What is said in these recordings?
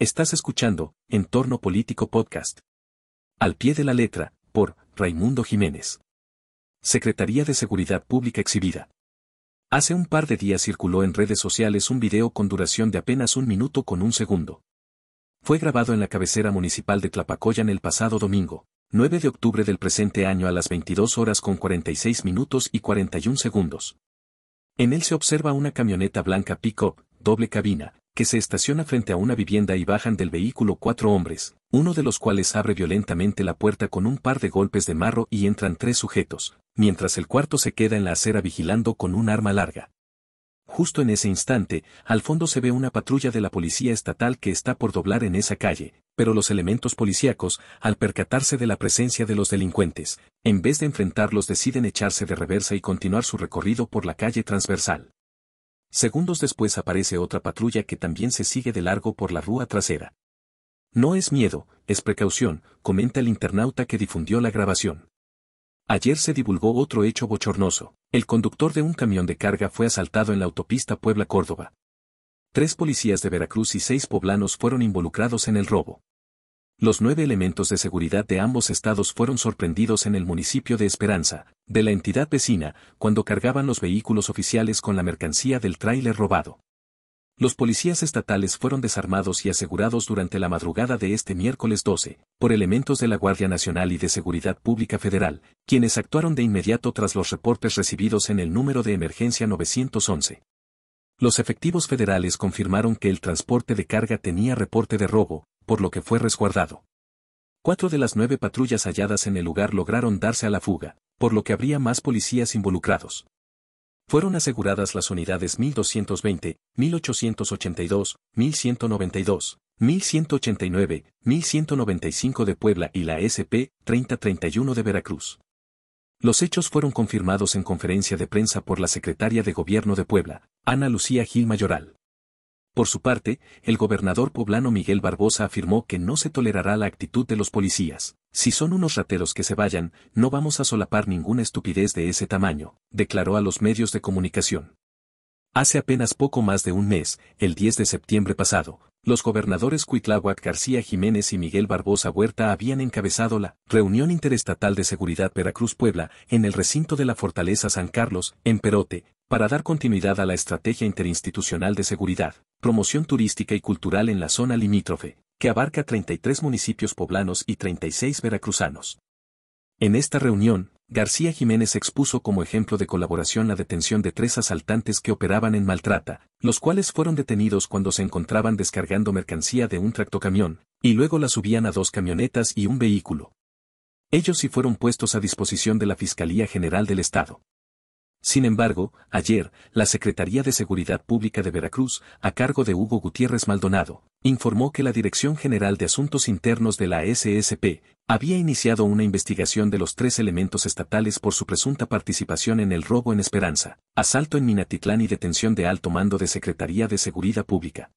Estás escuchando Entorno Político Podcast. Al pie de la letra, por Raimundo Jiménez. Secretaría de Seguridad Pública exhibida. Hace un par de días circuló en redes sociales un video con duración de apenas un minuto con un segundo. Fue grabado en la cabecera municipal de Tlapacoyan el pasado domingo, 9 de octubre del presente año a las 22 horas con 46 minutos y 41 segundos. En él se observa una camioneta blanca pick-up, doble cabina, que se estaciona frente a una vivienda y bajan del vehículo cuatro hombres, uno de los cuales abre violentamente la puerta con un par de golpes de marro y entran tres sujetos, mientras el cuarto se queda en la acera vigilando con un arma larga. Justo en ese instante, al fondo se ve una patrulla de la policía estatal que está por doblar en esa calle, pero los elementos policíacos, al percatarse de la presencia de los delincuentes, en vez de enfrentarlos deciden echarse de reversa y continuar su recorrido por la calle transversal. Segundos después aparece otra patrulla que también se sigue de largo por la rúa trasera. No es miedo, es precaución, comenta el internauta que difundió la grabación. Ayer se divulgó otro hecho bochornoso. El conductor de un camión de carga fue asaltado en la autopista Puebla-Córdoba. Tres policías de Veracruz y seis poblanos fueron involucrados en el robo. Los nueve elementos de seguridad de ambos estados fueron sorprendidos en el municipio de Esperanza, de la entidad vecina, cuando cargaban los vehículos oficiales con la mercancía del tráiler robado. Los policías estatales fueron desarmados y asegurados durante la madrugada de este miércoles 12, por elementos de la Guardia Nacional y de Seguridad Pública Federal, quienes actuaron de inmediato tras los reportes recibidos en el número de emergencia 911. Los efectivos federales confirmaron que el transporte de carga tenía reporte de robo, por lo que fue resguardado. Cuatro de las nueve patrullas halladas en el lugar lograron darse a la fuga, por lo que habría más policías involucrados. Fueron aseguradas las unidades 1220, 1882, 1192, 1189, 1195 de Puebla y la SP 3031 de Veracruz. Los hechos fueron confirmados en conferencia de prensa por la secretaria de Gobierno de Puebla, Ana Lucía Gil Mayoral. Por su parte, el gobernador poblano Miguel Barbosa afirmó que no se tolerará la actitud de los policías. Si son unos rateros que se vayan, no vamos a solapar ninguna estupidez de ese tamaño, declaró a los medios de comunicación. Hace apenas poco más de un mes, el 10 de septiembre pasado, los gobernadores Cuitláhuac García Jiménez y Miguel Barbosa Huerta habían encabezado la reunión interestatal de seguridad Veracruz-Puebla en el recinto de la Fortaleza San Carlos, en Perote, para dar continuidad a la estrategia interinstitucional de seguridad, promoción turística y cultural en la zona limítrofe, que abarca 33 municipios poblanos y 36 veracruzanos. En esta reunión, García Jiménez expuso como ejemplo de colaboración la detención de tres asaltantes que operaban en Maltrata, los cuales fueron detenidos cuando se encontraban descargando mercancía de un tractocamión, y luego la subían a dos camionetas y un vehículo. Ellos sí fueron puestos a disposición de la Fiscalía General del Estado. Sin embargo, ayer, la Secretaría de Seguridad Pública de Veracruz, a cargo de Hugo Gutiérrez Maldonado, informó que la Dirección General de Asuntos Internos de la SSP había iniciado una investigación de los tres elementos estatales por su presunta participación en el robo en Esperanza, asalto en Minatitlán y detención de alto mando de Secretaría de Seguridad Pública.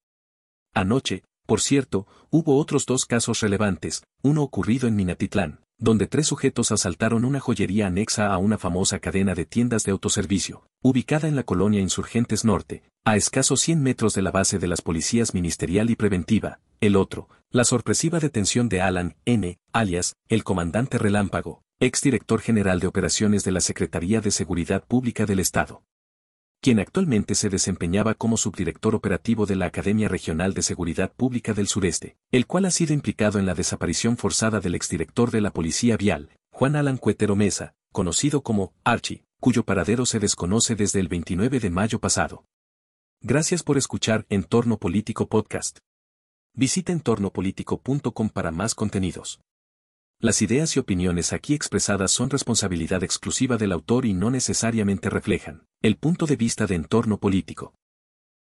Anoche, por cierto, hubo otros dos casos relevantes, uno ocurrido en Minatitlán, donde tres sujetos asaltaron una joyería anexa a una famosa cadena de tiendas de autoservicio, ubicada en la colonia Insurgentes Norte, a escasos 100 metros de la base de las policías ministerial y preventiva. El otro, la sorpresiva detención de Alan N., alias, el comandante Relámpago, exdirector general de operaciones de la Secretaría de Seguridad Pública del Estado quien actualmente se desempeñaba como subdirector operativo de la Academia Regional de Seguridad Pública del Sureste, el cual ha sido implicado en la desaparición forzada del exdirector de la Policía Vial, Juan Alan Cuetero Mesa, conocido como Archie, cuyo paradero se desconoce desde el 29 de mayo pasado. Gracias por escuchar Entorno Político Podcast. Visita entornopolítico.com para más contenidos. Las ideas y opiniones aquí expresadas son responsabilidad exclusiva del autor y no necesariamente reflejan el punto de vista de entorno político.